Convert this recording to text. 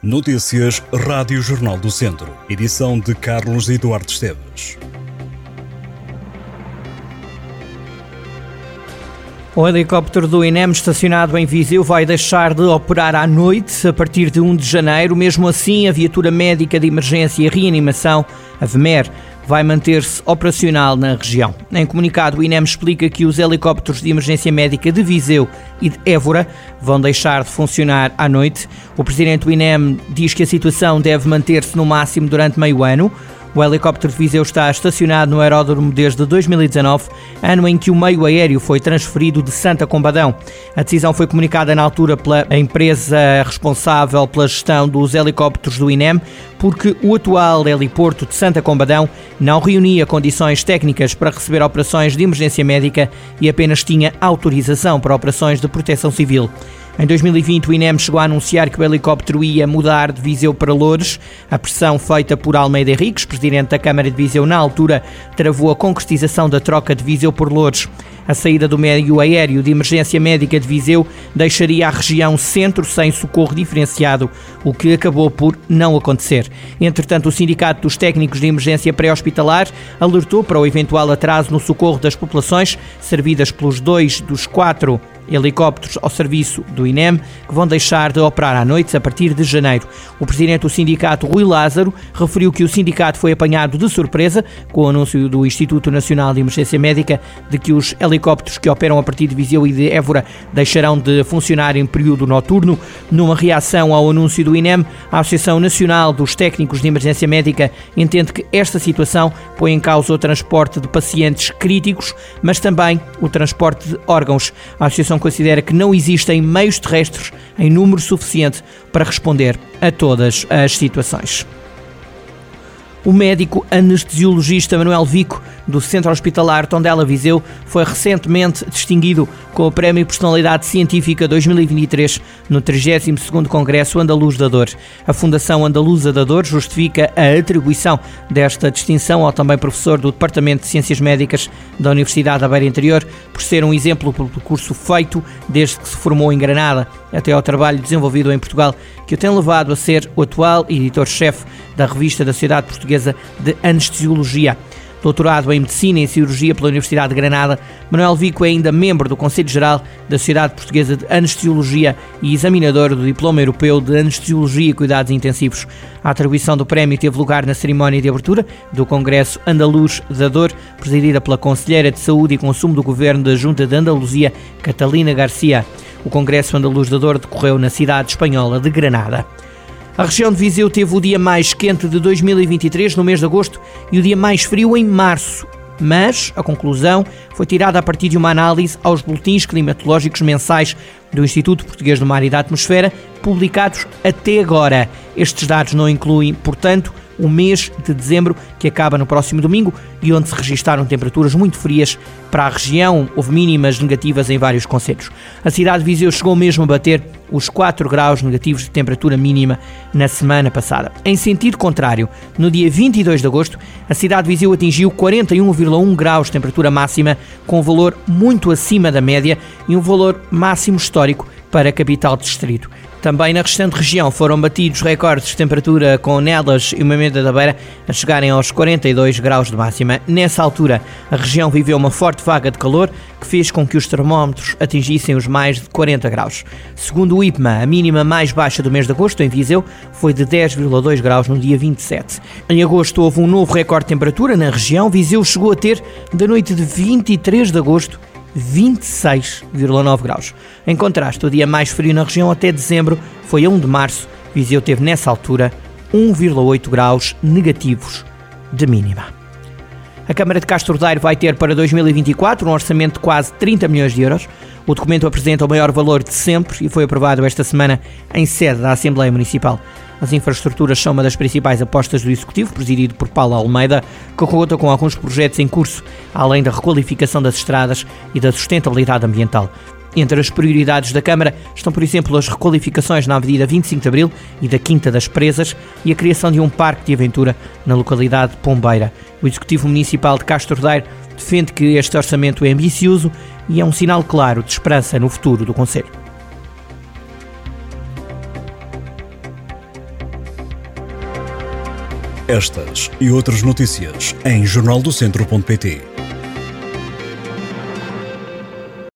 Notícias Rádio Jornal do Centro. Edição de Carlos Eduardo Esteves. O helicóptero do INEM estacionado em Viseu vai deixar de operar à noite a partir de 1 de janeiro. Mesmo assim, a viatura médica de emergência e reanimação, a VMER, vai manter-se operacional na região. Em comunicado, o INEM explica que os helicópteros de emergência médica de Viseu e de Évora vão deixar de funcionar à noite. O presidente do INEM diz que a situação deve manter-se no máximo durante meio ano. O helicóptero Viseu está estacionado no aeródromo desde 2019, ano em que o meio aéreo foi transferido de Santa Combadão. A decisão foi comunicada na altura pela empresa responsável pela gestão dos helicópteros do INEM, porque o atual heliporto de Santa Combadão não reunia condições técnicas para receber operações de emergência médica e apenas tinha autorização para operações de proteção civil. Em 2020, o INEM chegou a anunciar que o helicóptero ia mudar de Viseu para Loures. A pressão feita por Almeida Henriques, presidente da Câmara de Viseu na altura, travou a concretização da troca de Viseu por Loures. A saída do meio aéreo de emergência médica de Viseu deixaria a região centro sem socorro diferenciado, o que acabou por não acontecer. Entretanto, o Sindicato dos Técnicos de Emergência Pré-Hospitalar alertou para o eventual atraso no socorro das populações servidas pelos dois dos quatro helicópteros ao serviço do INEM, que vão deixar de operar à noite a partir de janeiro. O presidente do sindicato, Rui Lázaro, referiu que o sindicato foi apanhado de surpresa com o anúncio do Instituto Nacional de Emergência Médica de que os helicópteros que operam a partir de Viseu e de Évora deixarão de funcionar em período noturno. Numa reação ao anúncio do INEM, a Associação Nacional dos Técnicos de Emergência Médica entende que esta situação põe em causa o transporte de pacientes críticos, mas também o transporte de órgãos. A Associação considera que não existem meios terrestres em número suficiente para responder a todas as situações. O médico anestesiologista Manuel Vico, do Centro Hospitalar Tondela Viseu, foi recentemente distinguido com o Prémio Personalidade Científica 2023 no 32º Congresso Andaluz da Dor. A Fundação Andaluza da Dor justifica a atribuição desta distinção ao também professor do Departamento de Ciências Médicas da Universidade da Beira Interior, por ser um exemplo pelo percurso feito desde que se formou em Granada até ao trabalho desenvolvido em Portugal, que o tem levado a ser o atual editor-chefe da revista da Sociedade Portuguesa de Anestesiologia. Doutorado em Medicina e Cirurgia pela Universidade de Granada, Manuel Vico é ainda membro do Conselho Geral da Sociedade Portuguesa de Anestesiologia e examinador do Diploma Europeu de Anestesiologia e Cuidados Intensivos. A atribuição do prémio teve lugar na cerimónia de abertura do Congresso Andaluz da Dor, presidida pela Conselheira de Saúde e Consumo do Governo da Junta de Andaluzia, Catalina Garcia. O Congresso Andaluz da Dor decorreu na cidade espanhola de Granada. A região de Viseu teve o dia mais quente de 2023 no mês de agosto e o dia mais frio em março. Mas a conclusão foi tirada a partir de uma análise aos boletins climatológicos mensais do Instituto Português do Mar e da Atmosfera, publicados até agora. Estes dados não incluem, portanto, o mês de dezembro, que acaba no próximo domingo e onde se registaram temperaturas muito frias para a região. Houve mínimas negativas em vários concelhos. A cidade de Viseu chegou mesmo a bater os 4 graus negativos de temperatura mínima na semana passada. Em sentido contrário, no dia 22 de agosto, a cidade de Viseu atingiu 41,1 graus de temperatura máxima, com um valor muito acima da média e um valor máximo histórico para a capital distrito. Também na restante região foram batidos recordes de temperatura com Nelas e Moimenta da Beira a chegarem aos 42 graus de máxima. Nessa altura, a região viveu uma forte vaga de calor que fez com que os termómetros atingissem os mais de 40 graus. Segundo o IPMA, a mínima mais baixa do mês de agosto em Viseu foi de 10,2 graus no dia 27. Em agosto houve um novo recorde de temperatura na região. Viseu chegou a ter, da noite de 23 de agosto, 26,9 graus. Em contraste, o dia mais frio na região até dezembro foi a 1 de março. Viseu teve nessa altura 1,8 graus negativos de mínima. A Câmara de Castro Daire vai ter para 2024 um orçamento de quase 30 milhões de euros. O documento apresenta o maior valor de sempre e foi aprovado esta semana em sede da Assembleia Municipal. As infraestruturas são uma das principais apostas do Executivo, presidido por Paulo Almeida, que conta com alguns projetos em curso, além da requalificação das estradas e da sustentabilidade ambiental. Entre as prioridades da Câmara estão, por exemplo, as requalificações na Avenida 25 de Abril e da Quinta das Presas e a criação de um parque de aventura na localidade de Pombeira. O Executivo Municipal de Castro Daire defende que este orçamento é ambicioso e é um sinal claro de esperança no futuro do Conselho. Estas e outras notícias em jornaldocentro.pt